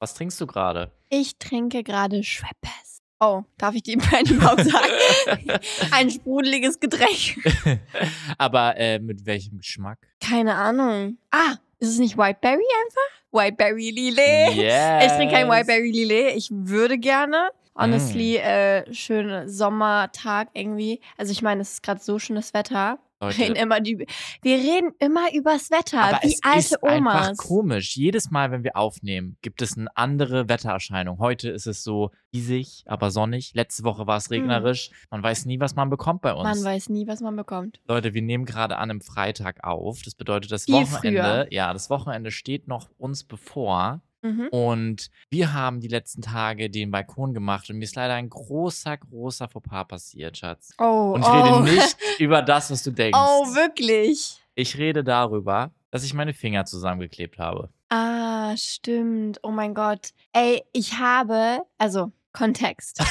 Was trinkst du gerade? Ich trinke gerade Schweppes. Oh, darf ich die Brand überhaupt sagen? Ein sprudeliges Getränk. Aber äh, mit welchem Geschmack? Keine Ahnung. Ah, ist es nicht Whiteberry einfach? Whiteberry Lillet. Yes. Ich trinke kein Whiteberry Lillet. Ich würde gerne. Honestly, äh, schöner Sommertag irgendwie. Also ich meine, es ist gerade so schönes Wetter. Leute, Reden immer die, wir reden immer übers Wetter, aber wie es alte ist einfach Omas. komisch. Jedes Mal, wenn wir aufnehmen, gibt es eine andere Wettererscheinung. Heute ist es so diesig, aber sonnig. Letzte Woche war es regnerisch. Man weiß nie, was man bekommt bei uns. Mhm. Man weiß nie, was man bekommt. Leute, wir nehmen gerade an einem Freitag auf. Das bedeutet, das Wochenende, ja, das Wochenende steht noch uns bevor. Mhm. Und wir haben die letzten Tage den Balkon gemacht und mir ist leider ein großer, großer Fauxpas passiert, Schatz. Oh, Und ich oh. rede nicht über das, was du denkst. Oh, wirklich? Ich rede darüber, dass ich meine Finger zusammengeklebt habe. Ah, stimmt. Oh mein Gott. Ey, ich habe, also Kontext.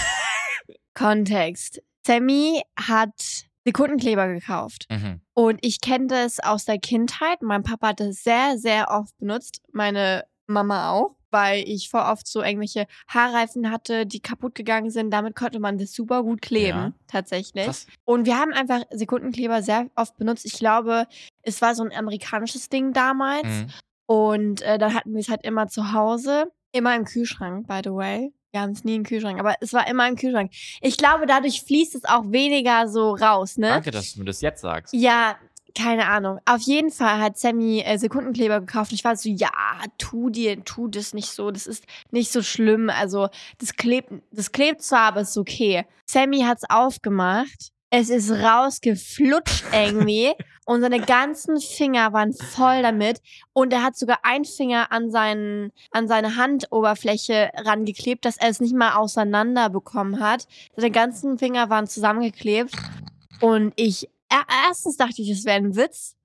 Kontext. Sammy hat Sekundenkleber gekauft. Mhm. Und ich kenne das aus der Kindheit. Mein Papa hat das sehr, sehr oft benutzt. Meine Mama auch. Weil ich vor oft so irgendwelche Haarreifen hatte, die kaputt gegangen sind. Damit konnte man das super gut kleben, Ja. tatsächlich. Krass. Und wir haben einfach Sekundenkleber sehr oft benutzt. Ich glaube, es war so ein amerikanisches Ding damals. Mhm. Und äh, dann hatten wir es halt immer zu Hause. Immer im Kühlschrank, by the way. Wir haben es nie im Kühlschrank, aber es war immer im Kühlschrank. Ich glaube, dadurch fließt es auch weniger so raus, ne? Danke, dass du mir das jetzt sagst. Ja, keine Ahnung. Auf jeden Fall hat Sammy äh, Sekundenkleber gekauft. Und ich war so, ja, tu dir, tu das nicht so. Das ist nicht so schlimm. Also, das klebt, das klebt zwar, aber ist okay. Sammy hat's aufgemacht. Es ist rausgeflutscht irgendwie. und seine ganzen Finger waren voll damit. Und er hat sogar einen Finger an, seinen, an seine Handoberfläche rangeklebt, dass er es nicht mal auseinander bekommen hat. Seine ganzen Finger waren zusammengeklebt. Und ich, erstens dachte ich, es wäre ein Witz.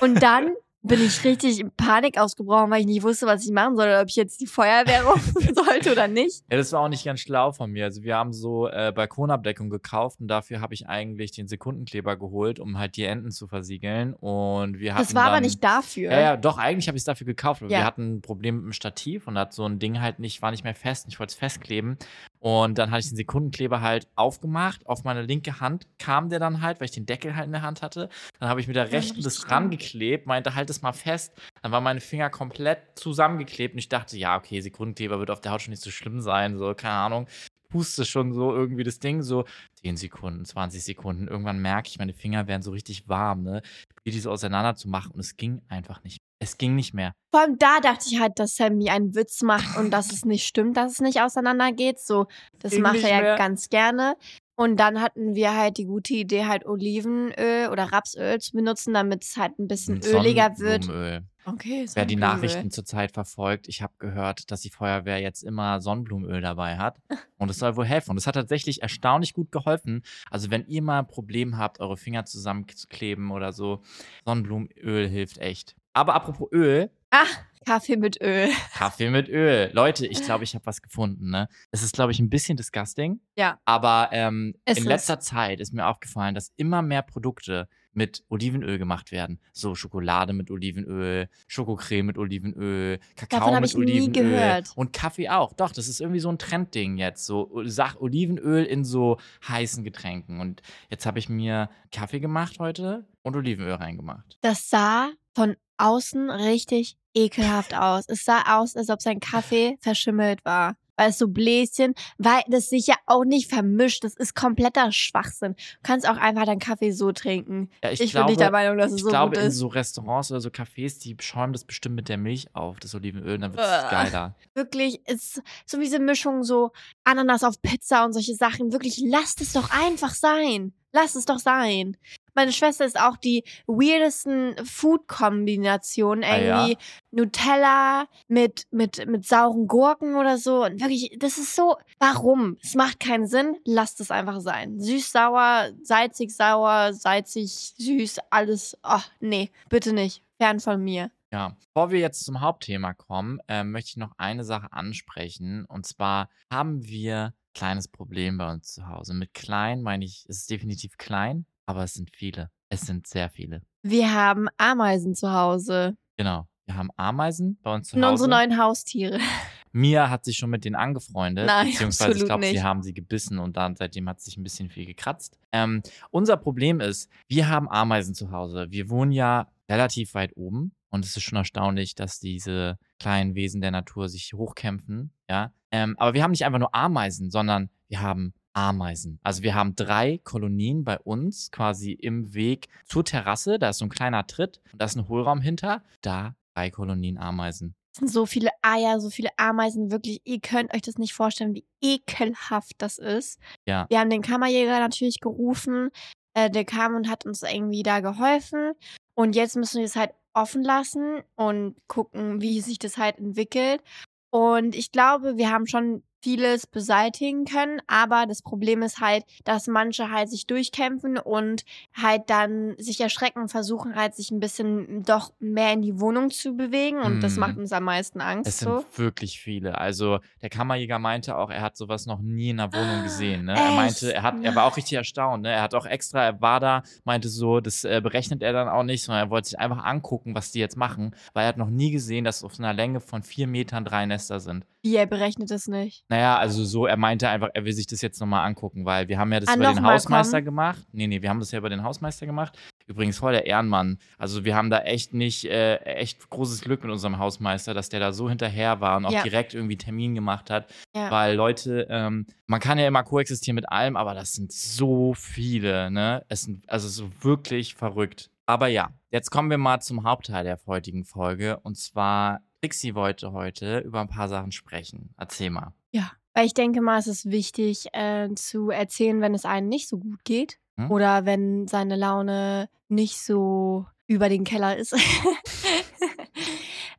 Und dann bin ich richtig in Panik ausgebrochen, weil ich nicht wusste, was ich machen soll, ob ich jetzt die Feuerwehr rufen sollte oder nicht. Ja, das war auch nicht ganz schlau von mir. Also wir haben so äh, Balkonabdeckung gekauft und dafür habe ich eigentlich den Sekundenkleber geholt, um halt die Enden zu versiegeln. Und wir hatten Das war aber dann, nicht dafür. Ja, ja, doch, eigentlich habe ich es dafür gekauft, aber Ja. wir hatten ein Problem mit dem Stativ und hat so ein Ding halt nicht, war nicht mehr fest. und Ich wollte es festkleben. Und dann hatte ich den Sekundenkleber halt aufgemacht. Auf meine linke Hand kam der dann halt, weil ich den Deckel halt in der Hand hatte. Dann habe ich mit der Ja, rechten das richtig rangeklebt, meinte, halt es mal fest. Dann waren meine Finger komplett zusammengeklebt und ich dachte, ja, okay, Sekundenkleber wird auf der Haut schon nicht so schlimm sein, so, keine Ahnung. Puste schon so irgendwie das Ding, so 10 Sekunden, 20 Sekunden. Irgendwann merke ich, meine Finger werden so richtig warm, ne? Die so auseinander zu machen und es ging einfach nicht. Es ging nicht mehr. Vor allem da dachte ich halt, dass Sammy einen Witz macht und dass es nicht stimmt, dass es nicht auseinander geht. So, das Ging macht er ja mehr. ganz gerne. Und dann hatten wir halt die gute Idee, halt Olivenöl oder Rapsöl zu benutzen, damit es halt ein bisschen Mit öliger wird. Sonnenblumenöl. Okay, Wer die. Nachrichten zurzeit verfolgt, ich habe gehört, dass die Feuerwehr jetzt immer Sonnenblumenöl dabei hat. Und es soll wohl helfen. Und es hat tatsächlich erstaunlich gut geholfen. Also, wenn ihr mal ein Problem habt, eure Finger zusammenzukleben oder so, Sonnenblumenöl hilft echt. Aber apropos Öl, Ah, Kaffee mit Öl. Kaffee mit Öl. Leute, ich glaube, ich habe was gefunden. Ne? Es ist, glaube ich, ein bisschen disgusting. Ja. Aber ähm, in ist. letzter Zeit ist mir aufgefallen, dass immer mehr Produkte mit Olivenöl gemacht werden. So Schokolade mit Olivenöl, Schokocreme mit Olivenöl, Kakao mit ich nie Olivenöl gehört. und Kaffee auch. Doch, das ist irgendwie so ein Trendding jetzt. So Sach Olivenöl in so heißen Getränken. Und jetzt habe ich mir Kaffee gemacht heute und Olivenöl reingemacht. Das sah von außen richtig ekelhaft aus. Es sah aus, als ob sein Kaffee verschimmelt war. Weil es so Bläschen, weil das sich ja auch nicht vermischt. Das ist kompletter Schwachsinn. Du kannst auch einfach deinen Kaffee so trinken. Ja, ich, Ich, glaube, bin nicht der Meinung, dass es Ich so glaube, gut in ist. so Restaurants oder so Cafés, die schäumen das bestimmt mit der Milch auf, das Olivenöl, und dann wird es geiler. Wirklich, ist so wie diese Mischung, so Ananas auf Pizza und solche Sachen. Wirklich, lasst es doch einfach sein. Lasst es doch sein. Meine Schwester ist auch die weirdesten Food-Kombinationen. Ah, ja? Irgendwie Nutella mit, mit, mit sauren Gurken oder so. Und wirklich, das ist so, warum? Es macht keinen Sinn. Lasst es einfach sein. Süß, sauer, salzig, sauer, salzig, süß, alles. Oh, nee, bitte nicht. Fern von mir. Ja, bevor wir jetzt zum Hauptthema kommen, ähm, möchte ich noch eine Sache ansprechen. Und zwar haben wir ein kleines Problem bei uns zu Hause. Mit klein meine ich, es ist definitiv klein, aber es sind viele. Es sind sehr viele. Wir haben Ameisen zu Hause. Genau. Wir haben Ameisen bei uns zu Und Hause. unsere neuen Haustiere. Mia hat sich schon mit denen angefreundet, Nein, beziehungsweise ich absolut glaube, sie haben sie gebissen und dann seitdem hat sich ein bisschen viel gekratzt. Ähm, unser Problem ist, wir haben Ameisen zu Hause. Wir wohnen ja relativ weit oben und es ist schon erstaunlich, dass diese kleinen Wesen der Natur sich hochkämpfen, ja. Ähm, aber wir haben nicht einfach nur Ameisen, sondern wir haben Ameisen. Also wir haben drei Kolonien bei uns quasi im Weg zur Terrasse. Da ist so ein kleiner Tritt und da ist ein Hohlraum hinter. Da drei Kolonien Ameisen. Es sind so viele Eier, so viele Ameisen, wirklich. Ihr könnt euch das nicht vorstellen, wie ekelhaft das ist. Ja. Wir haben den Kammerjäger natürlich gerufen. Äh, der kam und hat uns irgendwie da geholfen. Und jetzt müssen wir es halt offen lassen und gucken, wie sich das halt entwickelt. Und ich glaube, wir haben schon vieles beseitigen können, aber das Problem ist halt, dass manche halt sich durchkämpfen und halt dann sich erschrecken und versuchen halt sich ein bisschen doch mehr in die Wohnung zu bewegen und das Mhm. macht uns am meisten Angst Es sind so. wirklich viele. Also der Kammerjäger meinte auch, er hat sowas noch nie in einer Wohnung gesehen. Ne? Er meinte, er hat, er war auch richtig erstaunt. Ne? Er hat auch extra, er war da, meinte so, das äh, berechnet er dann auch nicht, sondern er wollte sich einfach angucken, was die jetzt machen, weil er hat noch nie gesehen, dass auf einer Länge von vier Metern drei Nester sind. Wie, er berechnet es nicht. Naja, also so, er meinte einfach, er will sich das jetzt nochmal angucken, weil wir haben ja das Ah, über den Hausmeister kommen? gemacht. Nee, nee, wir haben das ja über den Hausmeister gemacht. Übrigens voll der Ehrenmann. Also wir haben da echt nicht, äh, echt großes Glück mit unserem Hausmeister, dass der da so hinterher war und auch Ja. direkt irgendwie Termin gemacht hat. Ja. Weil Leute, ähm, man kann ja immer koexistieren mit allem, aber das sind so viele, ne? Es sind also so wirklich verrückt. Aber ja, jetzt kommen wir mal zum Hauptteil der heutigen Folge. Und zwar, Trixie wollte heute über ein paar Sachen sprechen. Erzähl mal. Ja, weil ich denke mal, es ist wichtig äh, zu erzählen, wenn es einem nicht so gut geht Hm? oder wenn seine Laune nicht so über den Keller ist.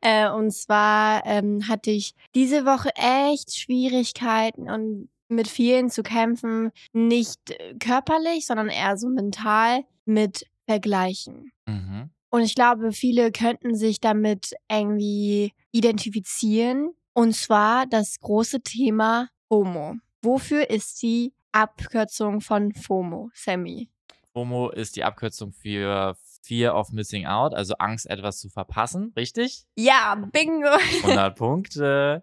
äh, und zwar ähm, hatte ich diese Woche echt Schwierigkeiten und mit vielen zu kämpfen, nicht äh, körperlich, sondern eher so mental mit Vergleichen. Mhm. Und ich glaube, viele könnten sich damit irgendwie identifizieren. Und zwar das große Thema FOMO. Wofür ist die Abkürzung von FOMO, Sammy? FOMO ist die Abkürzung für Fear of Missing Out, also Angst, etwas zu verpassen, richtig? Ja, bingo! 100 Punkte.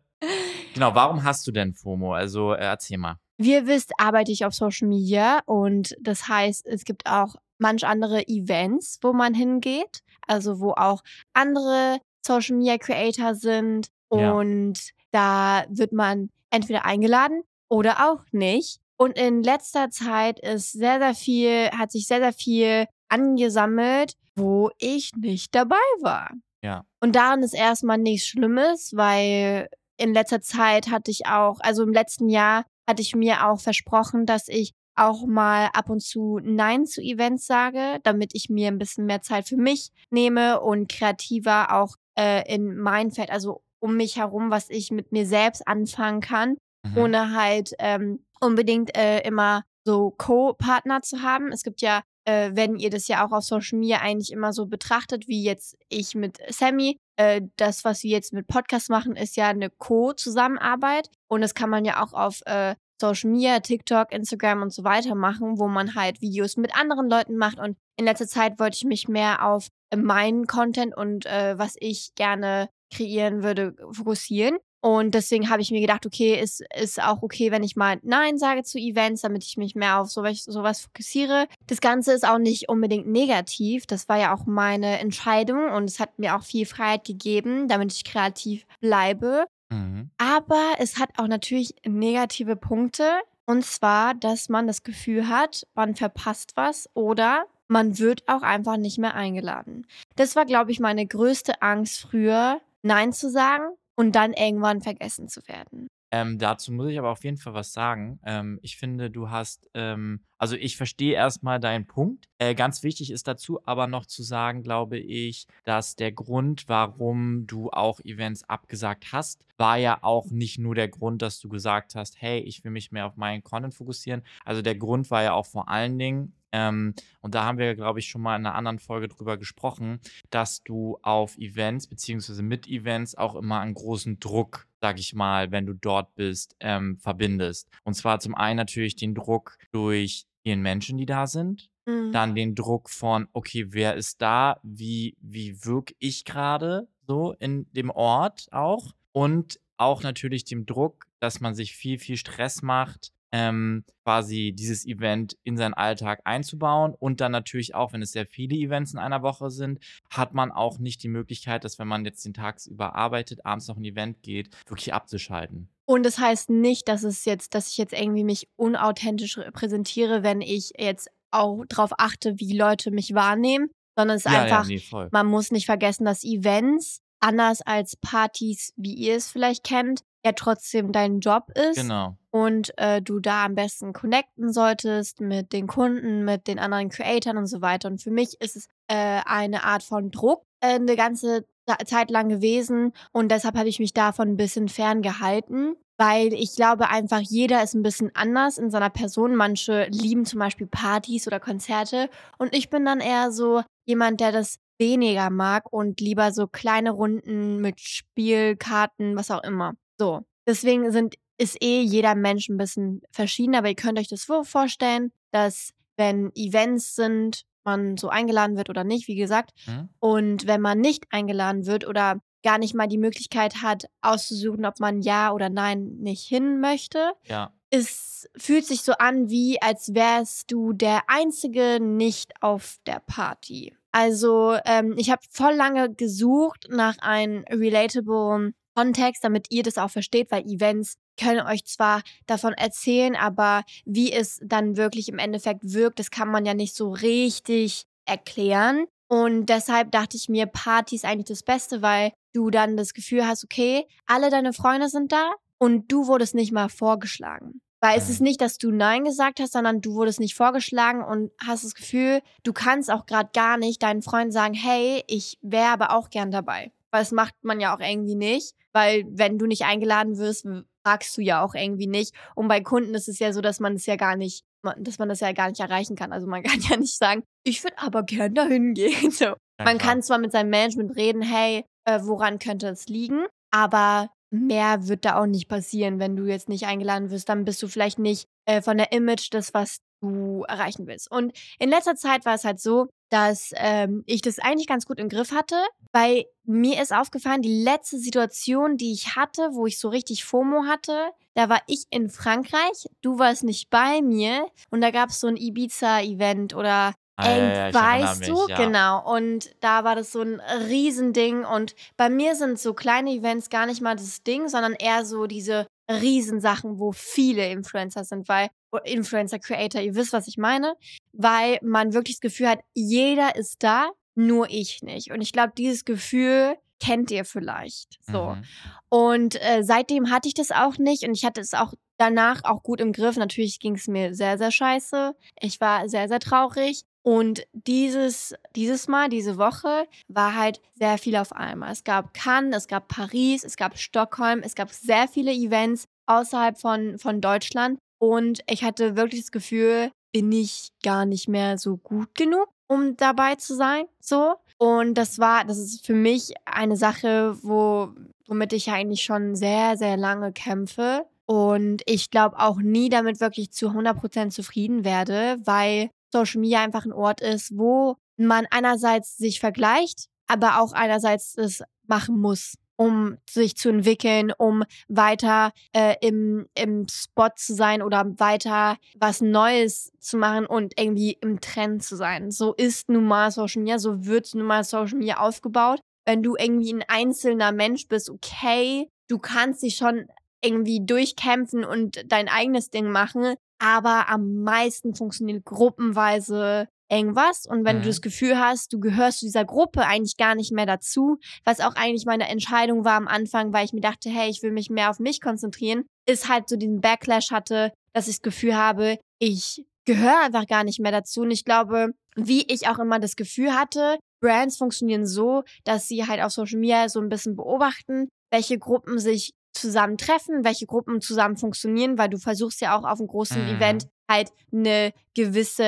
Genau, warum hast du denn FOMO? Also äh, erzähl mal. Wie ihr wisst, arbeite ich auf Social Media und das heißt, es gibt auch manch andere Events, wo man hingeht, also wo auch andere Social Media Creator sind Ja. und da wird man entweder eingeladen oder auch nicht. Und in letzter Zeit ist sehr, sehr viel, hat sich sehr, sehr viel angesammelt, wo ich nicht dabei war. Ja. Und daran ist erstmal nichts Schlimmes, weil in letzter Zeit hatte ich auch, also im letzten Jahr hatte ich mir auch versprochen, dass ich auch mal ab und zu Nein zu Events sage, damit ich mir ein bisschen mehr Zeit für mich nehme und kreativer auch äh, in mein Feld, also um mich herum, was ich mit mir selbst anfangen kann, Mhm. ohne halt ähm, unbedingt äh, immer so Co-Partner zu haben. Es gibt ja, äh, wenn ihr das ja auch auf Social Media eigentlich immer so betrachtet, wie jetzt ich mit Sammy, äh, das, was wir jetzt mit Podcast machen, ist ja eine Co-Zusammenarbeit. Und das kann man ja auch auf äh, Social Media, TikTok, Instagram und so weiter machen, wo man halt Videos mit anderen Leuten macht. Und in letzter Zeit wollte ich mich mehr auf äh, meinen Content und äh, was ich gerne kreieren würde, fokussieren. Und deswegen habe ich mir gedacht, okay, ist, ist auch okay, wenn ich mal Nein sage zu Events, damit ich mich mehr auf sowas, sowas fokussiere. Das Ganze ist auch nicht unbedingt negativ. Das war ja auch meine Entscheidung und es hat mir auch viel Freiheit gegeben, damit ich kreativ bleibe. Mhm. Aber es hat auch natürlich negative Punkte. Und zwar, dass man das Gefühl hat, man verpasst was oder man wird auch einfach nicht mehr eingeladen. Das war, glaube ich, meine größte Angst früher, Nein zu sagen und dann irgendwann vergessen zu werden. Ähm, dazu muss ich aber auf jeden Fall was sagen. Ähm, ich finde, du hast, ähm, also ich verstehe erstmal deinen Punkt. Äh, ganz wichtig ist dazu aber noch zu sagen, glaube ich, dass der Grund, warum du auch Events abgesagt hast, war ja auch nicht nur der Grund, dass du gesagt hast, hey, ich will mich mehr auf meinen Content fokussieren. Also der Grund war ja auch vor allen Dingen, ähm, und da haben wir, glaube ich, schon mal in einer anderen Folge drüber gesprochen, dass du auf Events beziehungsweise mit Events auch immer einen großen Druck, sag ich mal, wenn du dort bist, ähm, verbindest. Und zwar zum einen natürlich den Druck durch vielen Menschen, die da sind. Dann den Druck von, okay, wer ist da? Wie, wie wirke ich gerade so in dem Ort auch? Und auch natürlich dem Druck, dass man sich viel, viel Stress macht, ähm, quasi dieses Event in seinen Alltag einzubauen. Und dann natürlich auch, wenn es sehr viele Events in einer Woche sind, hat man auch nicht die Möglichkeit, dass wenn man jetzt den Tagsüber arbeitet, abends noch ein Event geht, wirklich abzuschalten. Und das heißt nicht, dass es jetzt, dass ich jetzt irgendwie mich unauthentisch präsentiere, wenn ich jetzt auch darauf achte, wie Leute mich wahrnehmen, sondern es ist Ja, ja, einfach, nee, voll. man muss nicht vergessen, dass Events anders als Partys, wie ihr es vielleicht kennt, ja trotzdem dein Job ist Genau. und äh, du da am besten connecten solltest mit den Kunden, mit den anderen Creatoren und so weiter. Und für mich ist es äh, eine Art von Druck äh, eine ganze Zeit lang gewesen und deshalb habe ich mich davon ein bisschen ferngehalten. Weil ich glaube einfach, jeder ist ein bisschen anders in seiner Person. Manche lieben zum Beispiel Partys oder Konzerte. Und ich bin dann eher so jemand, der das weniger mag und lieber so kleine Runden mit Spielkarten, was auch immer. So. Deswegen sind, ist eh jeder Mensch ein bisschen verschieden, aber ihr könnt euch das so vorstellen, dass wenn Events sind, man so eingeladen wird oder nicht, wie gesagt, Hm? und wenn man nicht eingeladen wird oder gar nicht mal die Möglichkeit hat, auszusuchen, ob man ja oder nein nicht hin möchte, Ja. es fühlt sich so an, wie als wärst du der einzige nicht auf der Party. Also ähm, ich habe voll lange gesucht nach einem relatable Kontext, damit ihr das auch versteht, weil Events können euch zwar davon erzählen, aber wie es dann wirklich im Endeffekt wirkt, das kann man ja nicht so richtig erklären. Und deshalb dachte ich mir, Party ist eigentlich das Beste, weil du dann das Gefühl hast, okay, alle deine Freunde sind da und du wurdest nicht mal vorgeschlagen. Weil es ist nicht, dass du Nein gesagt hast, sondern du wurdest nicht vorgeschlagen und hast das Gefühl, du kannst auch gerade gar nicht deinen Freunden sagen, hey, ich wäre aber auch gern dabei. Weil das macht man ja auch irgendwie nicht. Weil wenn du nicht eingeladen wirst, fragst du ja auch irgendwie nicht. Und bei Kunden ist es ja so, dass man es ja gar nicht, dass man das ja gar nicht erreichen kann. Also man kann ja nicht sagen, ich würde aber gern dahin gehen. So. Man kann zwar mit seinem Management reden, hey, äh, woran könnte es liegen, aber mehr wird da auch nicht passieren, wenn du jetzt nicht eingeladen wirst. Dann bist du vielleicht nicht äh, von der Image das, was du erreichen willst. Und in letzter Zeit war es halt so, dass ähm, ich das eigentlich ganz gut im Griff hatte, weil mir ist aufgefallen, die letzte Situation, die ich hatte, wo ich so richtig FOMO hatte, da war ich in Frankreich, du warst nicht bei mir und da gab es so ein Ibiza-Event oder Ah, ja, Eng, ja, erinnere weißt mich, du? ja. Genau. Und da war das so ein Riesending. Und bei mir sind so kleine Events gar nicht mal das Ding, sondern eher so diese Riesensachen, wo viele Influencer sind, weil Influencer, Creator, ihr wisst, was ich meine, weil man wirklich das Gefühl hat, jeder ist da, nur ich nicht. Und ich glaube, dieses Gefühl kennt ihr vielleicht. So. Mhm. Und äh, seitdem hatte ich das auch nicht und ich hatte es auch danach auch gut im Griff. Natürlich ging es mir sehr, sehr scheiße. Ich war sehr, sehr traurig. Und dieses, dieses Mal, diese Woche, war halt sehr viel auf einmal. Es gab Cannes, es gab Paris, es gab Stockholm, es gab sehr viele Events außerhalb von, von Deutschland. Und ich hatte wirklich das Gefühl, bin ich gar nicht mehr so gut genug, um dabei zu sein. So. Und das war, das ist für mich eine Sache, wo, womit ich eigentlich schon sehr, sehr lange kämpfe. Und ich glaube auch nie damit wirklich zu 100% zufrieden werde, weil Social Media einfach ein Ort ist, wo man einerseits sich vergleicht, aber auch einerseits es machen muss, um sich zu entwickeln, um weiter äh, im, im Spot zu sein oder weiter was Neues zu machen und irgendwie im Trend zu sein. So ist nun mal Social Media, so wird nun mal Social Media aufgebaut. Wenn du irgendwie ein einzelner Mensch bist, okay, du kannst dich schon irgendwie durchkämpfen und dein eigenes Ding machen, aber am meisten funktioniert gruppenweise irgendwas. Und wenn Mhm. du das Gefühl hast, du gehörst zu dieser Gruppe eigentlich gar nicht mehr dazu, was auch eigentlich meine Entscheidung war am Anfang, weil ich mir dachte, hey, ich will mich mehr auf mich konzentrieren, ist halt so diesen Backlash hatte, dass ich das Gefühl habe, ich gehöre einfach gar nicht mehr dazu. Und ich glaube, wie ich auch immer das Gefühl hatte, Brands funktionieren so, dass sie halt auf Social Media so ein bisschen beobachten, welche Gruppen sich zusammen treffen, welche Gruppen zusammen funktionieren, weil du versuchst ja auch auf einem großen Mhm. Event halt eine gewisse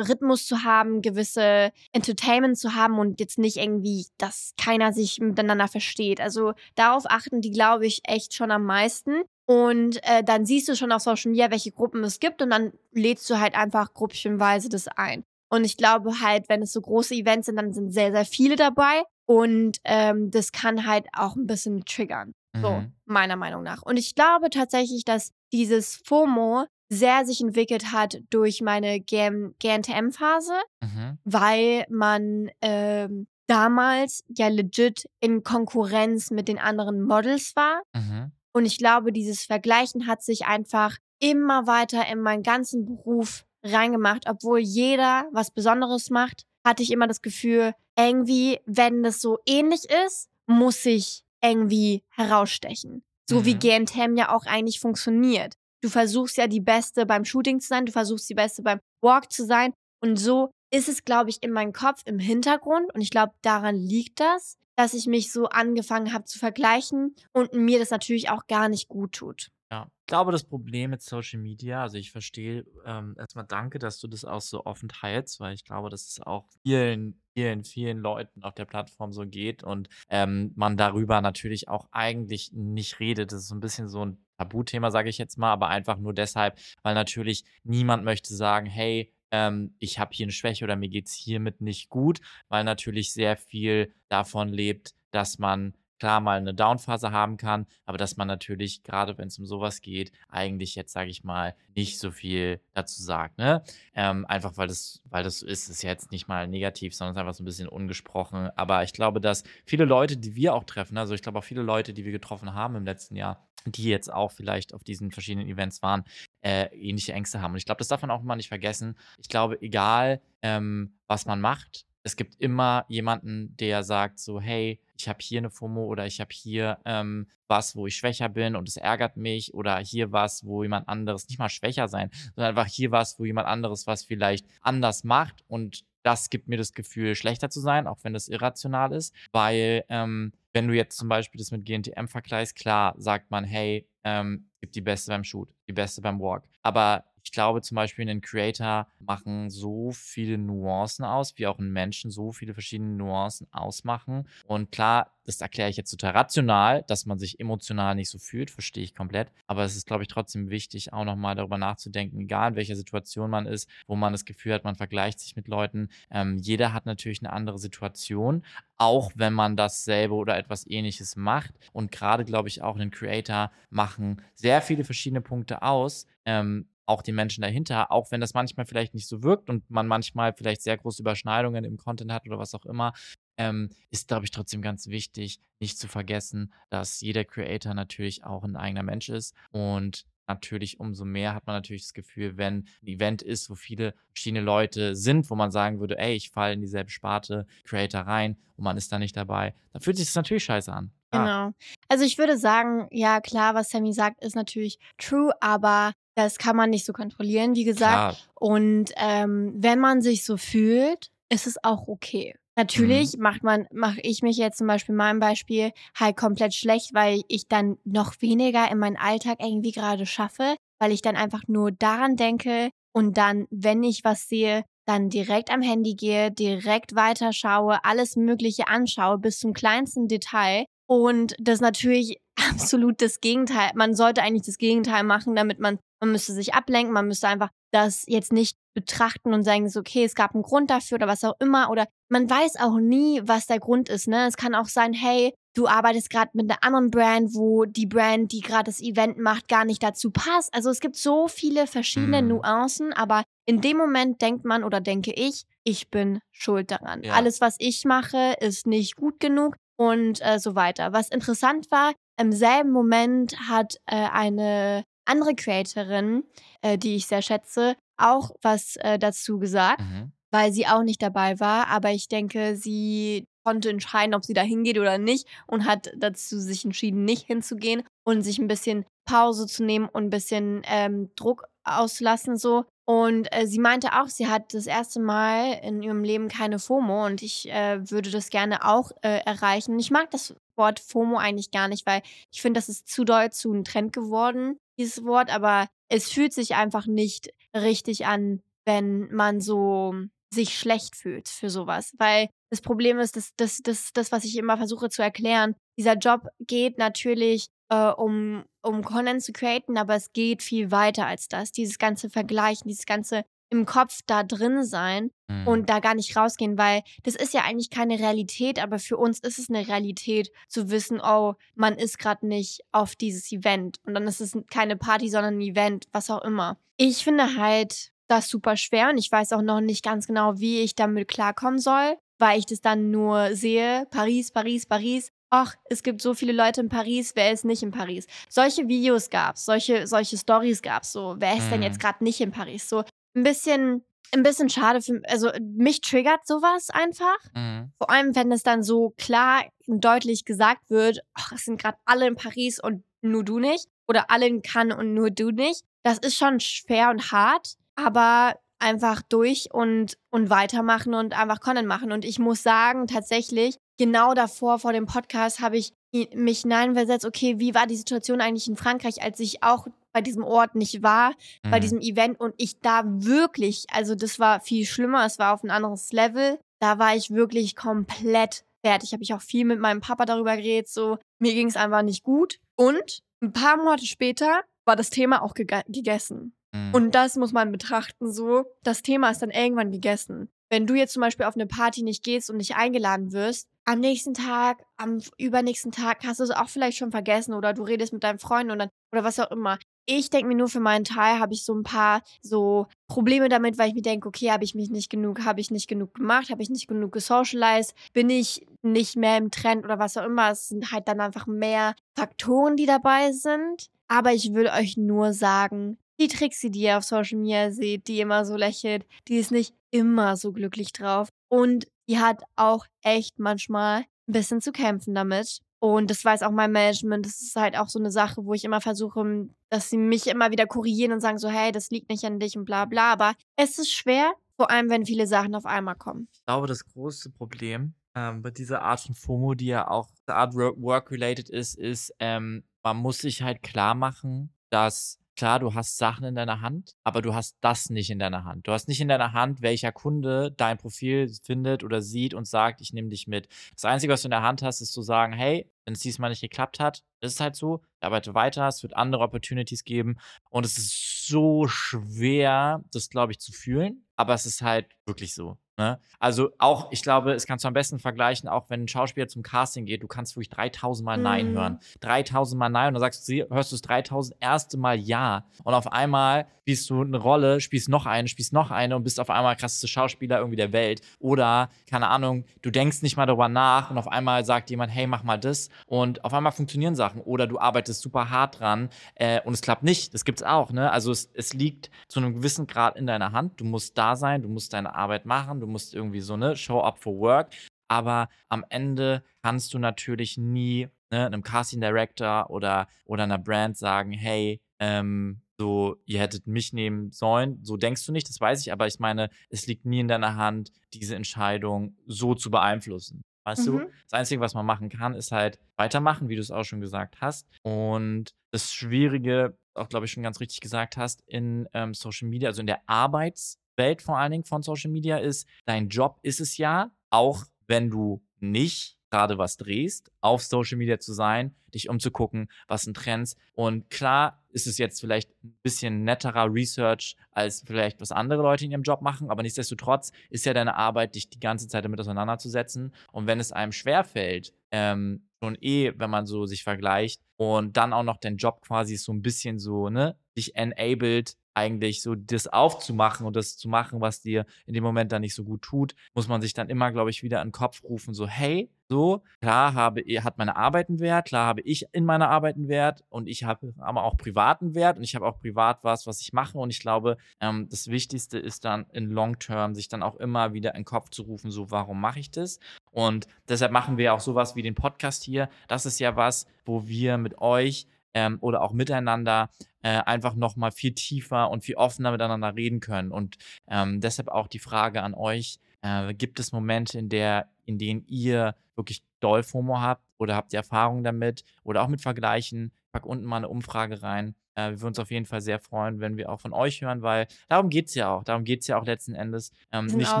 Rhythmus zu haben, gewisse Entertainment zu haben und jetzt nicht irgendwie, dass keiner sich miteinander versteht. Also darauf achten die, glaube ich, echt schon am meisten. Und äh, dann siehst du schon auf Social Media, welche Gruppen es gibt und dann lädst du halt einfach gruppchenweise das ein. Und ich glaube halt, wenn es so große Events sind, dann sind sehr, sehr viele dabei. Und ähm, das kann halt auch ein bisschen triggern. So, Mhm. meiner Meinung nach. Und ich glaube tatsächlich, dass dieses FOMO sehr sich entwickelt hat durch meine GNTM-Phase, Mhm. weil man ähm, damals ja legit in Konkurrenz mit den anderen Models war. Mhm. Und ich glaube, dieses Vergleichen hat sich einfach immer weiter in meinen ganzen Beruf reingemacht, obwohl jeder was Besonderes macht, hatte ich immer das Gefühl, irgendwie, wenn das so ähnlich ist, muss ich irgendwie herausstechen. So wie Mhm. GNTM ja auch eigentlich funktioniert. Du versuchst ja die Beste beim Shooting zu sein, du versuchst die Beste beim Walk zu sein. Und so ist es, glaube ich, in meinem Kopf im Hintergrund. Und ich glaube, daran liegt das, dass ich mich so angefangen habe zu vergleichen und mir das natürlich auch gar nicht gut tut. Ja, ich glaube, das Problem mit Social Media, also ich verstehe, ähm, erstmal danke, dass du das auch so offen teilst, weil ich glaube, dass es auch vielen, vielen, vielen Leuten auf der Plattform so geht und ähm, man darüber natürlich auch eigentlich nicht redet. Das ist so ein bisschen so ein Tabuthema, sage ich jetzt mal, aber einfach nur deshalb, weil natürlich niemand möchte sagen, hey, ähm, ich habe hier eine Schwäche oder mir geht's hiermit nicht gut, weil natürlich sehr viel davon lebt, dass man klar mal eine Downphase haben kann, aber dass man natürlich, gerade wenn es um sowas geht, eigentlich jetzt, sage ich mal, nicht so viel dazu sagt. Ne? Ähm, einfach weil das, weil das ist, ist jetzt nicht mal negativ, sondern ist einfach so ein bisschen ungesprochen. Aber ich glaube, dass viele Leute, die wir auch treffen, also ich glaube auch viele Leute, die wir getroffen haben im letzten Jahr, die jetzt auch vielleicht auf diesen verschiedenen Events waren, äh, ähnliche Ängste haben. Und ich glaube, das darf man auch immer nicht vergessen. Ich glaube, egal ähm, was man macht, es gibt immer jemanden, der sagt so, hey, ich habe hier eine FOMO oder ich habe hier ähm, was, wo ich schwächer bin und es ärgert mich oder hier was, wo jemand anderes nicht mal schwächer sein, sondern einfach hier was, wo jemand anderes was vielleicht anders macht und das gibt mir das Gefühl, schlechter zu sein, auch wenn das irrational ist, weil ähm, wenn du jetzt zum Beispiel das mit GNTM vergleichst, klar sagt man, hey, ähm, gibt die Beste beim Shoot, die Beste beim Walk. Aber ich glaube zum Beispiel, ein Creator machen so viele Nuancen aus, wie auch ein Menschen so viele verschiedene Nuancen ausmachen. Und klar, das erkläre ich jetzt total rational, dass man sich emotional nicht so fühlt, verstehe ich komplett. Aber es ist, glaube ich, trotzdem wichtig, auch nochmal darüber nachzudenken, egal in welcher Situation man ist, wo man das Gefühl hat, man vergleicht sich mit Leuten. Ähm, jeder hat natürlich eine andere Situation, auch wenn man dasselbe oder etwas ähnliches macht. Und gerade, glaube ich, auch einen Creator machen sehr viele verschiedene Punkte aus. Ähm, auch die Menschen dahinter, auch wenn das manchmal vielleicht nicht so wirkt und man manchmal vielleicht sehr große Überschneidungen im Content hat oder was auch immer, ähm, ist, glaube ich, trotzdem ganz wichtig, nicht zu vergessen, dass jeder Creator natürlich auch ein eigener Mensch ist und natürlich umso mehr hat man natürlich das Gefühl, wenn ein Event ist, wo viele verschiedene Leute sind, wo man sagen würde, ey, ich falle in dieselbe Sparte Creator rein und man ist da nicht dabei, dann fühlt sich das natürlich scheiße an. Klar. Genau. Also ich würde sagen, ja klar, was Sammy sagt, ist natürlich true, aber das kann man nicht so kontrollieren, wie gesagt. Klar, Und ähm, wenn man sich so fühlt, ist es auch okay. Natürlich macht man, mache ich mich jetzt zum Beispiel in meinem Beispiel halt komplett schlecht, weil ich dann noch weniger in meinen Alltag irgendwie gerade schaffe, weil ich dann einfach nur daran denke und dann, wenn ich was sehe, dann direkt am Handy gehe, direkt weiterschaue, alles Mögliche anschaue, bis zum kleinsten Detail. Und das ist natürlich absolut das Gegenteil. Man sollte eigentlich das Gegenteil machen, damit man, man müsste sich ablenken, man müsste einfach das jetzt nicht betrachten und sagen, so, okay, es gab einen Grund dafür oder was auch immer. Oder man weiß auch nie, was der Grund ist. Ne? Es kann auch sein, hey, du arbeitest gerade mit einer anderen Brand, wo die Brand, die gerade das Event macht, gar nicht dazu passt. Also es gibt so viele verschiedene Mhm. Nuancen, aber in dem Moment denkt man oder denke ich, ich bin schuld daran. Ja. Alles, was ich mache, ist nicht gut genug und äh, so weiter. Was interessant war, im selben Moment hat äh, eine andere Creatorin, äh, die ich sehr schätze, auch was äh, dazu gesagt, Mhm. weil sie auch nicht dabei war. Aber ich denke, sie konnte entscheiden, ob sie da hingeht oder nicht und hat dazu sich entschieden, nicht hinzugehen und sich ein bisschen Pause zu nehmen und ein bisschen ähm, Druck auszulassen so. Und äh, sie meinte auch, sie hat das erste Mal in ihrem Leben keine FOMO und ich äh, würde das gerne auch äh, erreichen. Ich mag das Wort FOMO eigentlich gar nicht, weil ich finde, das ist zu doll zu einem Trend geworden, dieses Wort, aber es fühlt sich einfach nicht richtig an, wenn man so sich schlecht fühlt für sowas. Weil das Problem ist, dass das, das, das, was ich immer versuche zu erklären, dieser Job geht natürlich äh, um, um Content zu createn, aber es geht viel weiter als das. Dieses ganze Vergleichen, dieses ganze im Kopf da drin sein Mhm. und da gar nicht rausgehen, weil das ist ja eigentlich keine Realität, aber für uns ist es eine Realität zu wissen, oh, man ist gerade nicht auf dieses Event und dann ist es keine Party, sondern ein Event, was auch immer. Ich finde halt das super schwer und ich weiß auch noch nicht ganz genau, wie ich damit klarkommen soll, weil ich das dann nur sehe, Paris, Paris, Paris. Ach, es gibt so viele Leute in Paris, wer ist nicht in Paris? Solche Videos gab's, solche, solche Stories gab's so. Wer ist denn Mhm. jetzt gerade nicht in Paris? So ein bisschen, ein bisschen schade für, also mich triggert sowas einfach. Mhm. Vor allem, wenn es dann so klar und deutlich gesagt wird, ach, es sind gerade alle in Paris und nur du nicht. Oder alle in Cannes und nur du nicht. Das ist schon schwer und hart, aber einfach durch und, und weitermachen und einfach Content machen. Und ich muss sagen, tatsächlich, genau davor, vor dem Podcast, habe ich mich hineinversetzt, okay, wie war die Situation eigentlich in Frankreich, als ich auch bei diesem Ort nicht war, bei Mhm. diesem Event und ich da wirklich, also das war viel schlimmer, es war auf ein anderes Level. Da war ich wirklich komplett fertig. Habe ich auch viel mit meinem Papa darüber geredet, so mir ging es einfach nicht gut. Und ein paar Monate später war das Thema auch gegessen. Mhm. Und das muss man betrachten so. Das Thema ist dann irgendwann gegessen. Wenn du jetzt zum Beispiel auf eine Party nicht gehst und nicht eingeladen wirst, am nächsten Tag, am übernächsten Tag hast du es auch vielleicht schon vergessen oder du redest mit deinem Freund und dann, oder was auch immer. Ich denke mir nur für meinen Teil habe ich so ein paar so Probleme damit, weil ich mir denke, okay, habe ich mich nicht genug, habe ich nicht genug gemacht, habe ich nicht genug gesocialized, bin ich nicht mehr im Trend oder was auch immer. Es sind halt dann einfach mehr Faktoren, die dabei sind. Aber ich will euch nur sagen, die Trixie, die ihr auf Social Media seht, die immer so lächelt, die ist nicht immer so glücklich drauf. Und die hat auch echt manchmal ein bisschen zu kämpfen damit. Und das weiß auch mein Management. Das ist halt auch so eine Sache, wo ich immer versuche, dass sie mich immer wieder korrigieren und sagen so, hey, das liegt nicht an dich und bla bla. Aber es ist schwer, vor allem wenn viele Sachen auf einmal kommen. Ich glaube, das größte Problem ähm, bei dieser Art von FOMO, die ja auch Art Work- Work-related ist, ist, ähm, man muss sich halt klar machen, dass klar, du hast Sachen in deiner Hand, aber du hast das nicht in deiner Hand. Du hast nicht in deiner Hand, welcher Kunde dein Profil findet oder sieht und sagt, ich nehme dich mit. Das Einzige, was du in der Hand hast, ist zu sagen, hey, wenn es diesmal nicht geklappt hat, ist es halt so, ich arbeite weiter, es wird andere Opportunities geben und es ist so schwer, das, glaube ich, zu fühlen, aber es ist halt wirklich so. Ne? Also auch, ich glaube, es kannst du am besten vergleichen, auch wenn ein Schauspieler zum Casting geht, du kannst wirklich 3000 Mal Nein Mhm. hören. 3000 Mal Nein und dann sagst du, hörst du das 3000 erste Mal Ja. Und auf einmal spielst du eine Rolle, spielst noch eine, spielst noch eine und bist auf einmal krasseste Schauspieler irgendwie der Welt. Oder, keine Ahnung, du denkst nicht mal darüber nach und auf einmal sagt jemand, hey, mach mal das. Und auf einmal funktionieren Sachen. Oder du arbeitest super hart dran äh, und es klappt nicht. Das gibt's auch, ne? Also es, es liegt zu einem gewissen Grad in deiner Hand. Du musst da sein, du musst deine Arbeit machen, du musst irgendwie so, ne, show up for work. Aber am Ende kannst du natürlich nie ne, einem Casting Director oder, oder einer Brand sagen, hey, ähm, so, ihr hättet mich nehmen sollen. So denkst du nicht, das weiß ich, aber ich meine, es liegt nie in deiner Hand, diese Entscheidung so zu beeinflussen. Weißt du? Mhm. Das Einzige, was man machen kann, ist halt weitermachen, wie du es auch schon gesagt hast. Und das Schwierige, auch glaube ich schon ganz richtig gesagt hast, in ähm, Social Media, also in der Arbeitswelt vor allen Dingen von Social Media ist, dein Job ist es ja, auch wenn du nicht gerade was drehst, auf Social Media zu sein, dich umzugucken, was sind Trends. Und klar ist es jetzt vielleicht ein bisschen netterer Research, als vielleicht was andere Leute in ihrem Job machen, aber nichtsdestotrotz ist ja deine Arbeit, dich die ganze Zeit damit auseinanderzusetzen. Und wenn es einem schwerfällt, ähm, schon eh, wenn man so sich vergleicht und dann auch noch dein Job quasi so ein bisschen so, ne, dich enabled, eigentlich so das aufzumachen und das zu machen, was dir in dem Moment dann nicht so gut tut, muss man sich dann immer, glaube ich, wieder in den Kopf rufen, so, hey, so, klar habe, hat meine Arbeit einen Wert, klar habe ich in meiner Arbeit einen Wert und ich habe aber auch privaten Wert und ich habe auch privat was, was ich mache und ich glaube, ähm, das Wichtigste ist dann in Long Term, sich dann auch immer wieder in den Kopf zu rufen, so, warum mache ich das? Und deshalb machen wir auch sowas wie den Podcast hier. Das ist ja was, wo wir mit euch ähm, oder auch miteinander äh, einfach nochmal viel tiefer und viel offener miteinander reden können. Und ähm, deshalb auch die Frage an euch, äh, gibt es Momente, in, der, in denen ihr wirklich doll FOMO habt oder habt ihr Erfahrungen damit oder auch mit Vergleichen? Pack unten mal eine Umfrage rein. Äh, wir würden uns auf jeden Fall sehr freuen, wenn wir auch von euch hören, weil darum geht es ja auch. Darum geht es ja auch letzten Endes. Ähm, nicht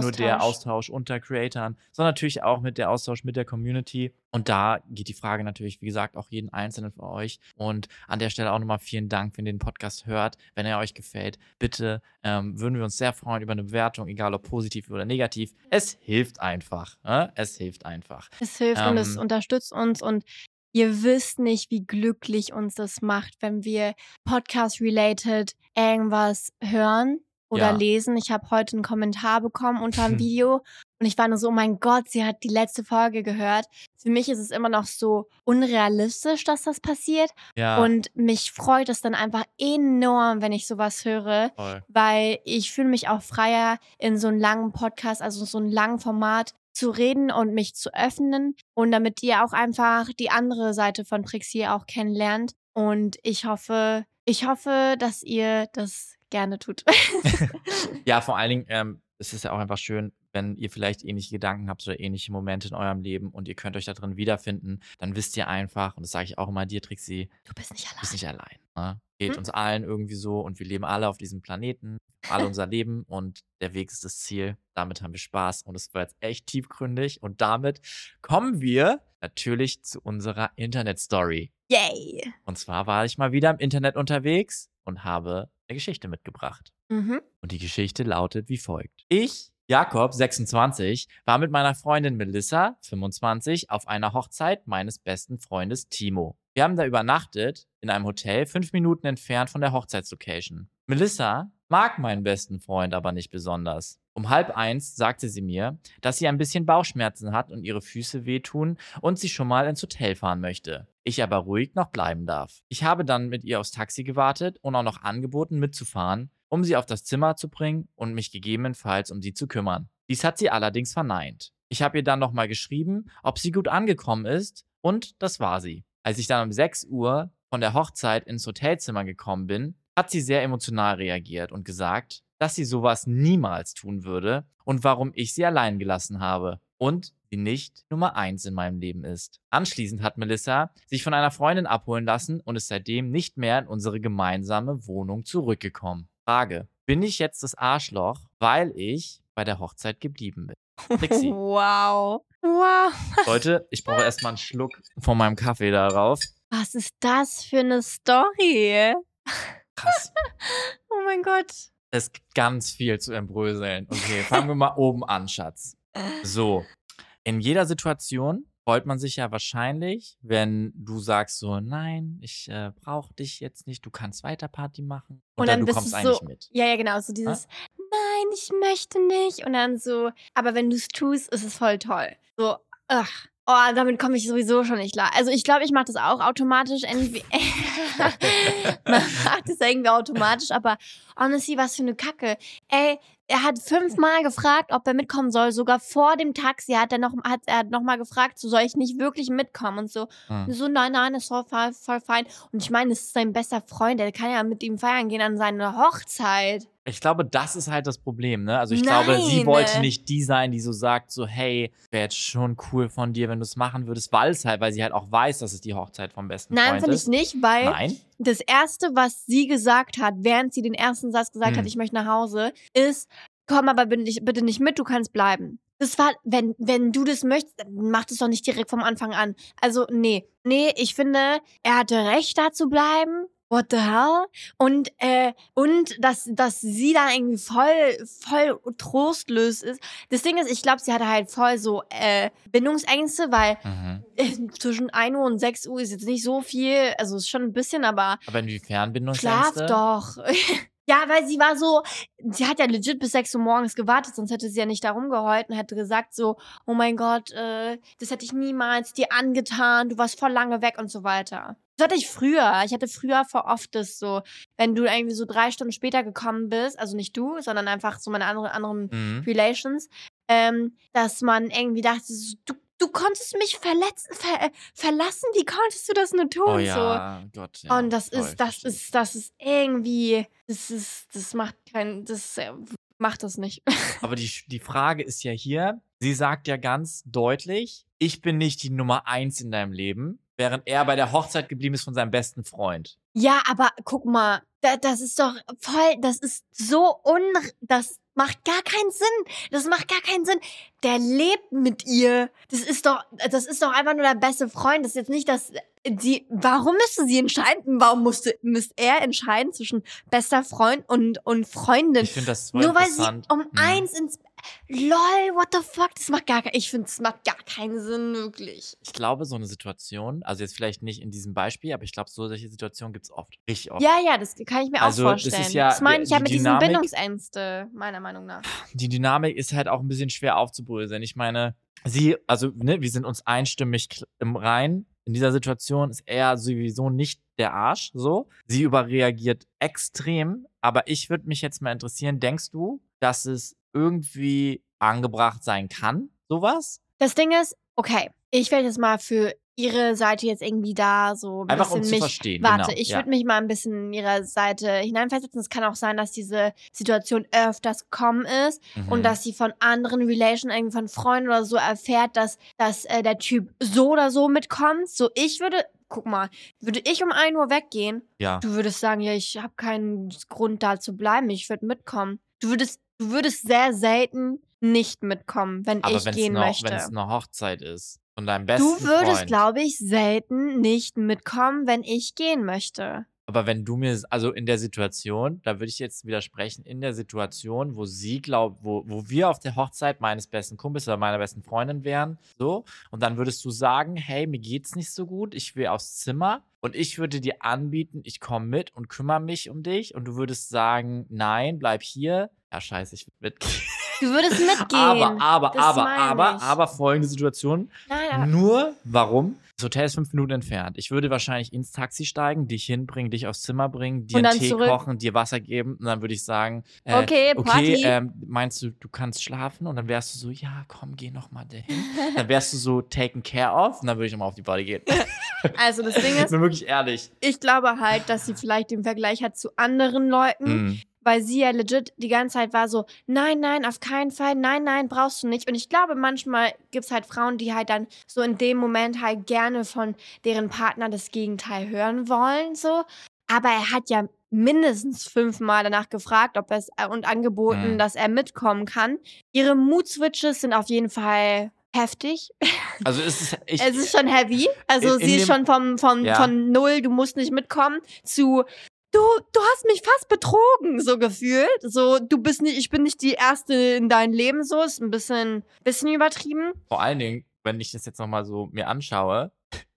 nur der Austausch. Austausch unter Creatoren, sondern natürlich auch mit der Austausch mit der Community. Und da geht die Frage natürlich, wie gesagt, auch jeden Einzelnen von euch. Und an der Stelle auch nochmal vielen Dank, wenn ihr den Podcast hört. Wenn er euch gefällt, bitte ähm, würden wir uns sehr freuen über eine Bewertung, egal ob positiv oder negativ. Es hilft einfach. Äh? Es hilft einfach. Es hilft und es Ähm, unterstützt uns und ihr wisst nicht, wie glücklich uns das macht, wenn wir Podcast-related irgendwas hören oder Ja. lesen. Ich habe heute einen Kommentar bekommen unter einem. Video und ich war nur so, oh mein Gott, sie hat die letzte Folge gehört. Für mich ist es immer noch so unrealistisch, dass das passiert Ja, und mich freut es dann einfach enorm, wenn ich sowas höre voll. weil ich fühle mich auch freier, in so einem langen Podcast, also so einem langen Format zu reden und mich zu öffnen und damit ihr auch einfach die andere Seite von Trixie auch kennenlernt. Und ich hoffe, ich hoffe, dass ihr das gerne tut. Ja, vor allen Dingen, ähm, es ist ja auch einfach schön, wenn ihr vielleicht ähnliche Gedanken habt oder ähnliche Momente in eurem Leben und ihr könnt euch da drin wiederfinden, dann wisst ihr einfach, und das sage ich auch immer dir, Trixie, Du bist nicht du allein. bist nicht allein. Ne? Geht Hm? uns allen irgendwie so und wir leben alle auf diesem Planeten, alle unser Leben und der Weg ist das Ziel. Damit haben wir Spaß und es war jetzt echt tiefgründig und damit kommen wir natürlich zu unserer Internet-Story. Yay! Und zwar war ich mal wieder im Internet unterwegs und habe eine Geschichte mitgebracht. Mhm. Und die Geschichte lautet wie folgt. Ich, Jakob, 26, war mit meiner Freundin Melissa, 25, auf einer Hochzeit meines besten Freundes Timo. Wir haben da übernachtet in einem Hotel fünf Minuten entfernt von der Hochzeitslocation. Melissa mag meinen besten Freund aber nicht besonders. Um halb eins sagte sie mir, dass sie ein bisschen Bauchschmerzen hat und ihre Füße wehtun und sie schon mal ins Hotel fahren möchte. Ich aber ruhig noch bleiben darf. Ich habe dann mit ihr aufs Taxi gewartet und auch noch angeboten mitzufahren, um sie auf das Zimmer zu bringen und mich gegebenenfalls um sie zu kümmern. Dies hat sie allerdings verneint. Ich habe ihr dann nochmal geschrieben, ob sie gut angekommen ist und das war sie. Als ich dann um 6 Uhr von der Hochzeit ins Hotelzimmer gekommen bin, hat sie sehr emotional reagiert und gesagt, dass sie sowas niemals tun würde und warum ich sie allein gelassen habe und sie nicht Nummer eins in meinem Leben ist. Anschließend hat Melissa sich von einer Freundin abholen lassen und ist seitdem nicht mehr in unsere gemeinsame Wohnung zurückgekommen. Frage. Bin ich jetzt das Arschloch, weil ich bei der Hochzeit geblieben bin? Trixie. Wow. Wow. Leute, ich brauche erstmal einen Schluck von meinem Kaffee darauf. Was ist das für eine Story? Krass. Oh mein Gott. Es gibt ganz viel zu entbröseln. Okay, fangen wir mal oben an, Schatz. So, in jeder Situation freut man sich ja wahrscheinlich, wenn du sagst so, nein, ich äh, brauche dich jetzt nicht, du kannst weiter Party machen. Und Oder dann du bist kommst du eigentlich so- mit. Ja, ja, genau. So dieses, nein, ich möchte nicht. Und dann so, aber wenn du es tust, ist es voll toll. So, ach, oh, damit komme ich sowieso schon nicht klar. Also ich glaube, ich mache das auch automatisch. Irgendwie. Man macht es irgendwie automatisch, aber honestly, was für eine Kacke. Ey, er hat fünfmal gefragt, ob er mitkommen soll. Sogar vor dem Taxi hat er noch, hat er noch mal gefragt, so soll ich nicht wirklich mitkommen und so. Hm. So, nein, nein, ist voll, voll, voll fein. Und ich meine, es ist sein bester Freund, der kann ja mit ihm feiern gehen an seine Hochzeit. Ich glaube, das ist halt das Problem, ne? Also ich glaube, sie Nein. wollte nicht die sein, die so sagt, so, hey, wäre jetzt schon cool von dir, wenn du es machen würdest, weil es halt, weil sie halt auch weiß, dass es die Hochzeit vom besten Nein, Freund finde ich ist. nicht, weil Nein? das Erste, was sie gesagt hat, während sie den ersten Satz gesagt Hm. hat, ich möchte nach Hause, ist, komm aber bitte nicht, bitte nicht mit, du kannst bleiben. Das war, wenn, wenn du das möchtest, dann mach das doch nicht direkt vom Anfang an. Also, nee. Nee, ich finde, er hatte recht, da zu bleiben. What the hell? Und, äh, und dass, dass sie da irgendwie voll, voll trostlos ist. Das Ding ist, ich glaube, sie hatte halt voll so, äh, Bindungsängste, weil Mhm. zwischen 1 Uhr und 6 Uhr ist jetzt nicht so viel, also ist schon ein bisschen, aber Aber inwiefern schlaf Bindungsängste? doch. ja, weil sie war so, sie hat ja legit bis 6 Uhr morgens gewartet, sonst hätte sie ja nicht da rumgeheult und hätte gesagt so, oh mein Gott, äh, das hätte ich niemals dir angetan, du warst voll lange weg und so weiter. Das hatte ich früher. Ich hatte früher vor oft das so, wenn du irgendwie so drei Stunden später gekommen bist, also nicht du, sondern einfach so meine andere, anderen Mhm. Relations, ähm, dass man irgendwie dachte, so, du, du konntest mich verletzen, ver, äh, verlassen, wie konntest du das nur tun? Oh ja, Gott. So. Ja, Und das voll, ist, das verstehe ist, das ist irgendwie, das ist, das macht kein, das äh, macht das nicht. Aber die, die Frage ist ja hier, sie sagt ja ganz deutlich, ich bin nicht die Nummer eins in deinem Leben. Während er bei der Hochzeit geblieben ist von seinem besten Freund. Ja, aber guck mal, da, das ist doch voll, das ist so un, das macht gar keinen Sinn. Das macht gar keinen Sinn. Der lebt mit ihr. Das ist doch, das ist doch einfach nur der beste Freund. Das ist jetzt nicht das, die, warum müsste sie entscheiden? Warum musste, müsste er entscheiden zwischen bester Freund und, und Freundin? Ich finde das voll Nur weil sie um Mhm. eins ins, lol, what the fuck? Das macht gar, ich finde, das macht gar keinen Sinn, wirklich. Ich glaube, so eine Situation, also jetzt vielleicht nicht in diesem Beispiel, aber ich glaube, so solche Situationen gibt es oft. Richtig oft. Ja, ja, das kann ich mir Also, auch das ist vorstellen. ja das meine ich ja die mit diesen Dynamik- Bindungsängste, meiner Meinung nach. Die Dynamik ist halt auch ein bisschen schwer aufzubröseln. Ich meine, sie, also, ne, wir sind uns einstimmig im Rein. In dieser Situation ist er sowieso nicht der Arsch, so. Sie überreagiert extrem, aber ich würde mich jetzt mal interessieren, denkst du, dass es irgendwie angebracht sein kann, sowas? Das Ding ist, okay, ich werde jetzt mal für ihre Seite jetzt irgendwie da so ein Einfach um bisschen zu mich, verstehen. Warte, genau, ich ja. würde mich mal ein bisschen in ihre Seite hineinversetzen. Es kann auch sein, dass diese Situation öfters gekommen ist Mhm. und dass sie von anderen Relation, irgendwie von Freunden oder so erfährt, dass, dass äh, der Typ so oder so mitkommt. So, ich würde, guck mal, würde ich um 1 Uhr weggehen, Ja. du würdest sagen, ja, ich habe keinen Grund da zu bleiben, ich würde mitkommen. Du würdest, du würdest sehr selten nicht mitkommen, wenn Aber ich gehen noch, möchte. wenn es eine Hochzeit ist von deinem besten Du würdest, glaube ich, selten nicht mitkommen, wenn ich gehen möchte. Aber wenn du mir, also in der Situation, da würde ich jetzt widersprechen, in der Situation, wo sie glaubt, wo, wo wir auf der Hochzeit meines besten Kumpels oder meiner besten Freundin wären, so, und dann würdest du sagen, hey, mir geht's nicht so gut, ich will aufs Zimmer und ich würde dir anbieten, ich komme mit und kümmere mich um dich und du würdest sagen, nein, bleib hier. Ja, scheiße, ich würde mitgehen. Du würdest mitgehen. Aber, aber, Das aber, aber, ich. aber folgende Situation. Nein, aber Nur, warum? Das Hotel ist fünf Minuten entfernt. Ich würde wahrscheinlich ins Taxi steigen, dich hinbringen, dich aufs Zimmer bringen, dir einen Tee zurück. kochen, dir Wasser geben. Und dann würde ich sagen, äh, Okay, okay, Party. ähm, meinst du, du kannst schlafen? Und dann wärst du so, ja, komm, geh noch mal dahin. dann wärst du so taken care of und dann würde ich nochmal auf die Party gehen. also das Ding Ich ist, bin wirklich ehrlich. ich glaube halt, dass sie vielleicht den Vergleich hat zu anderen Leuten, Mm. Weil sie ja legit die ganze Zeit war so, nein, nein, auf keinen Fall, nein, nein, brauchst du nicht. Und ich glaube, manchmal gibt es halt Frauen, die halt dann so in dem Moment halt gerne von deren Partner das Gegenteil hören wollen, so. Aber er hat ja mindestens fünfmal danach gefragt, ob es äh, und angeboten, Mhm. dass er mitkommen kann. Ihre Mood-Switches sind auf jeden Fall heftig. Also es ist, ich, es ist schon heavy. Also in sie ist schon vom, vom, Ja. von null, du musst nicht mitkommen, zu du, du hast mich fast betrogen, so gefühlt. So, du bist nicht, ich bin nicht die Erste in deinem Leben, so, ist ein bisschen, bisschen übertrieben. vor allen Dingen, wenn ich das jetzt nochmal so mir anschaue,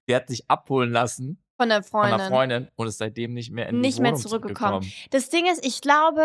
der hat sich abholen lassen Von der von Freundin. einer Freundin und ist seitdem nicht mehr in die Nicht mehr Wohnung zurückgekommen. zurückgekommen. Das Ding ist, ich glaube,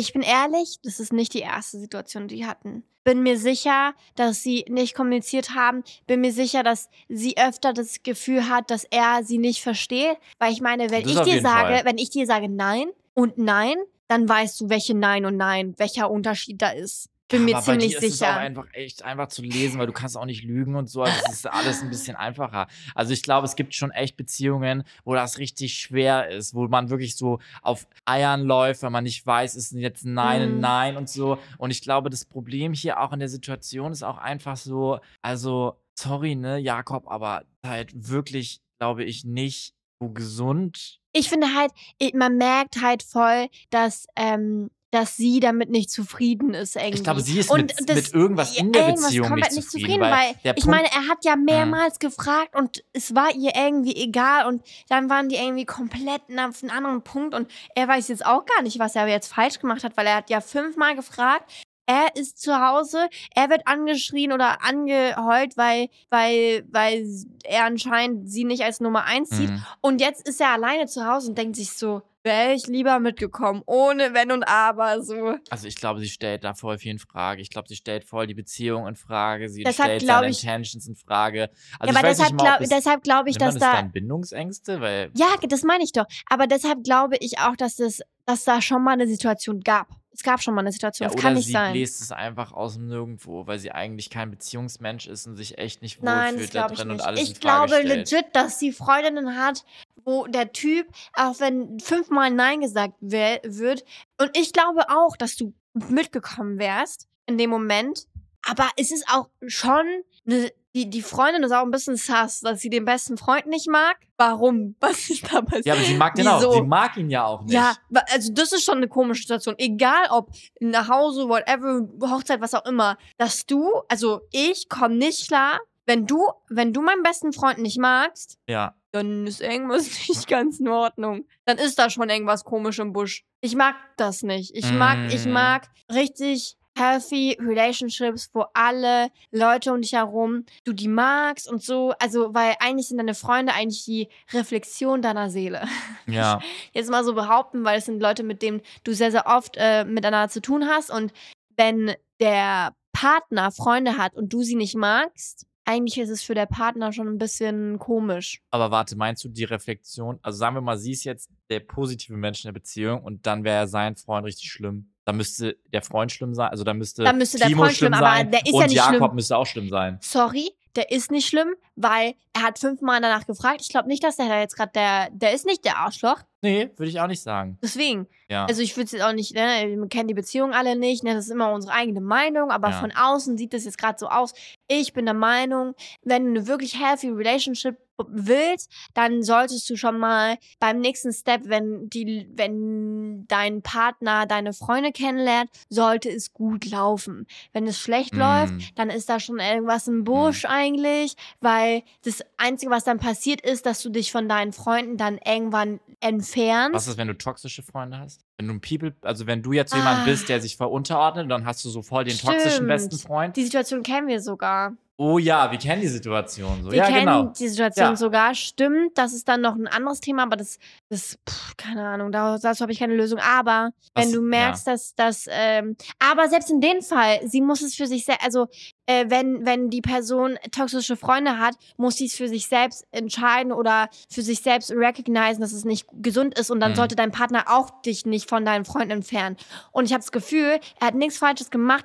ich bin ehrlich, das ist nicht die erste Situation, die die hatten. Bin mir sicher, dass sie nicht kommuniziert haben. Bin mir sicher, dass sie öfter das Gefühl hat, dass er sie nicht versteht. Weil ich meine, wenn Das ich dir sage, Fall. wenn ich dir sage nein und nein, dann weißt du, welche Nein und Nein, welcher Unterschied da ist. Bin mir aber bei ziemlich dir ist es auch sicher. einfach echt einfach zu lesen, weil du kannst auch nicht lügen und so. Also es ist alles ein bisschen einfacher. Also ich glaube, es gibt schon echt Beziehungen, wo das richtig schwer ist, wo man wirklich so auf Eiern läuft, weil man nicht weiß, ist jetzt ein Nein, ein Mhm. Nein und so. Und ich glaube, das Problem hier auch in der Situation ist auch einfach so, also sorry, ne, Jakob, aber halt wirklich, glaube ich, nicht so gesund. ich finde halt, man merkt halt voll, dass, ähm, dass sie damit nicht zufrieden ist irgendwie. Ich glaube, sie ist Und mit, das- mit irgendwas in der irgendwas Beziehung komplett nicht zufrieden, weil, weil, ich meine, er hat ja mehrmals gefragt und es war ihr irgendwie egal und dann waren die irgendwie komplett auf einen anderen Punkt und er weiß jetzt auch gar nicht, was er jetzt falsch gemacht hat, weil er hat ja fünfmal gefragt. Er ist zu Hause, er wird angeschrien oder angeheult, weil, weil, weil er anscheinend sie nicht als Nummer eins sieht. Mhm. Und jetzt ist er alleine zu Hause und denkt sich so, wäre ich lieber mitgekommen, ohne Wenn und Aber, so. Also ich glaube, sie stellt da voll viel in Frage. Ich glaube, sie stellt voll die Beziehung in Frage. Sie Deshalb stellt glaub seine ich- Intentions in Frage. Also ja, aber deshalb glaube deshalb glaub ich, dass da. dann Bindungsängste, weil Ja, das meine ich doch. Aber deshalb glaube ich auch, dass das, dass da schon mal eine Situation gab. Es gab schon mal eine Situation. ja, das oder kann nicht sie sein. bläst es einfach aus dem Nirgendwo, weil sie eigentlich kein Beziehungsmensch ist und sich echt nicht wohlfühlt da drin und alles Ich glaube stellt. legit, dass sie Freundinnen hat, wo der Typ, auch wenn fünfmal Nein gesagt wird, und ich glaube auch, dass du mitgekommen wärst in dem Moment. Aber es ist auch schon eine die, die Freundin ist auch ein bisschen sass, dass sie den besten Freund nicht mag. Warum? Was ist da passiert? Ja, aber sie mag den auch. Wieso? Sie mag ihn ja auch nicht. Ja, also das ist schon eine komische Situation. Egal ob nach Hause, whatever, Hochzeit, was auch immer, dass du, also ich komme nicht klar, wenn du, wenn du meinen besten Freund nicht magst, ja. dann ist irgendwas nicht ganz in Ordnung. Dann ist da schon irgendwas komisch im Busch. Ich mag das nicht. Ich mag, ich Mm. mag richtig healthy relationships, wo alle Leute um dich herum, du die magst und so. Also, weil eigentlich sind deine Freunde eigentlich die Reflexion deiner Seele. Ja. Jetzt mal so behaupten, weil es sind Leute, mit denen du sehr, sehr oft äh, miteinander zu tun hast. Und wenn der Partner Freunde hat und du sie nicht magst, eigentlich ist es für der Partner schon ein bisschen komisch. Aber warte, meinst du die Reflexion? Also sagen wir mal, sie ist jetzt der positive Mensch in der Beziehung und dann wäre sein Freund richtig schlimm. Da müsste der Freund schlimm sein. Also da müsste, Dann müsste der Timo Freund schlimm, aber sein der ist und ja nicht Jakob schlimm. müsste auch schlimm sein. Sorry, der ist nicht schlimm, weil er hat fünfmal danach gefragt. Ich glaube nicht, dass der da jetzt gerade der, der ist nicht der Arschloch. Nee, würde ich auch nicht sagen. Deswegen. Ja. Also ich würde es jetzt auch nicht, ne, wir kennen die Beziehung alle nicht, ne, das ist immer unsere eigene Meinung, aber Ja. von außen sieht das jetzt gerade so aus. Ich bin der Meinung, wenn du eine wirklich healthy Relationship willst, dann solltest du schon mal beim nächsten Step, wenn die, wenn dein Partner deine Freunde kennenlernt, sollte es gut laufen. Wenn es schlecht Mm. läuft, dann ist da schon irgendwas im Busch eigentlich, weil das Einzige, was dann passiert ist, dass du dich von deinen Freunden dann irgendwann entfernst. Was ist, wenn du toxische Freunde hast? Wenn du ein People, also wenn du jetzt jemand Ah. bist, der sich voll unterordnet, dann hast du so voll den toxischen Stimmt. besten Freund. Die Situation kennen wir sogar. Oh ja, wir kennen die Situation so. Wir ja, kennen genau. die Situation Ja. sogar. Stimmt, das ist dann noch ein anderes Thema, aber das, das pff, keine Ahnung, da- dazu habe ich keine Lösung. Aber Was- wenn du merkst, dass das, ähm, aber selbst in dem Fall, sie muss es für sich selbst, also äh, wenn, wenn die Person toxische Freunde hat, muss sie es für sich selbst entscheiden oder für sich selbst recognizen, dass es nicht gesund ist und dann Mhm. sollte dein Partner auch dich nicht von deinen Freunden entfernen. Und ich habe das Gefühl, er hat nichts Falsches gemacht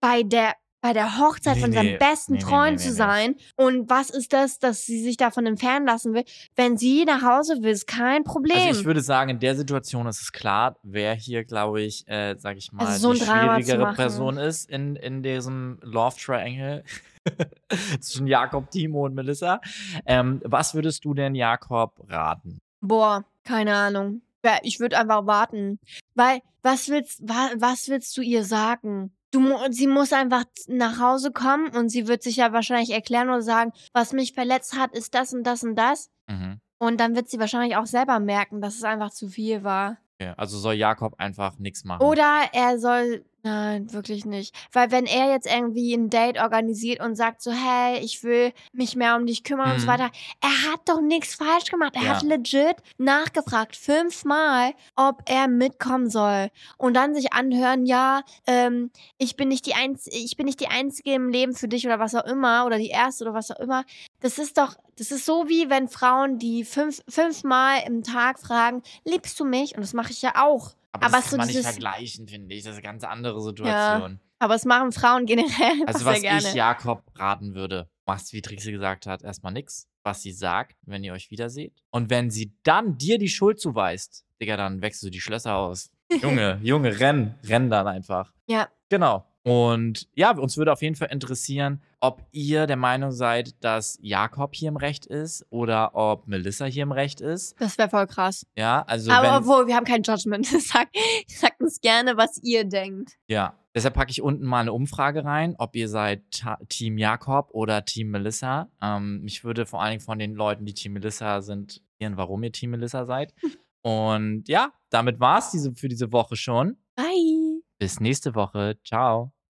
bei der bei der Hochzeit Nee, von nee. seinem besten Nee, nee, Freund nee, zu nee, nee. sein. Und was ist das, dass sie sich davon entfernen lassen will? Wenn sie nach Hause will, ist kein Problem. Also ich würde sagen, in der Situation ist es klar, wer hier, glaube ich, äh, sag ich mal, Also so die schwierigere. Person ist in, in diesem Love Triangle zwischen Jakob, Timo und Melissa. Ähm, was würdest du denn Jakob raten? Boah, keine Ahnung. Ich würde einfach warten. Weil, was willst, wa, was willst du ihr sagen? Du, sie muss einfach nach Hause kommen und sie wird sich ja wahrscheinlich erklären oder sagen, was mich verletzt hat, ist das und das und das. Mhm. Und dann wird sie wahrscheinlich auch selber merken, dass es einfach zu viel war. Okay. Also soll Jakob einfach nichts machen. Oder er soll. Nein, wirklich nicht. Weil wenn er jetzt irgendwie ein Date organisiert und sagt so, hey, ich will mich mehr um dich kümmern und so Mhm. weiter, er hat doch nichts falsch gemacht. Er Ja. hat legit nachgefragt, fünfmal, ob er mitkommen soll. Und dann sich anhören, ja, ähm, ich bin nicht die Einz ich bin nicht die Einzige im Leben für dich oder was auch immer, oder die Erste oder was auch immer. Das ist doch, das ist so wie wenn Frauen, die fünf, fünfmal im Tag fragen, liebst du mich? Und das mache ich ja auch. Aber, aber das kann man nicht vergleichen, finde ich. Das ist eine ganz andere Situation. Aber es machen Frauen generell Also sehr was gerne. ich Jakob raten würde, machst, wie Trixie gesagt hat, erstmal nix, was sie sagt, wenn ihr euch wiederseht. Und wenn sie dann dir die Schuld zuweist, Digga, dann wechselst du die Schlösser aus. Junge, Junge, renn, renn dann einfach. Ja. Genau. Und ja, uns würde auf jeden Fall interessieren, ob ihr der Meinung seid, dass Jakob hier im Recht ist oder ob Melissa hier im Recht ist. Das wäre voll krass. Ja, also Aber obwohl, wir haben kein Judgment. Sag, sagt uns gerne, was ihr denkt. Ja, deshalb packe ich unten mal eine Umfrage rein, ob ihr seid Ta Team Jakob oder Team Melissa. Ähm, mich würde vor allen Dingen von den Leuten, die Team Melissa sind, interessieren, warum ihr Team Melissa seid. Und ja, damit war's diese, für diese Woche schon. Bye. Bis nächste Woche. Ciao.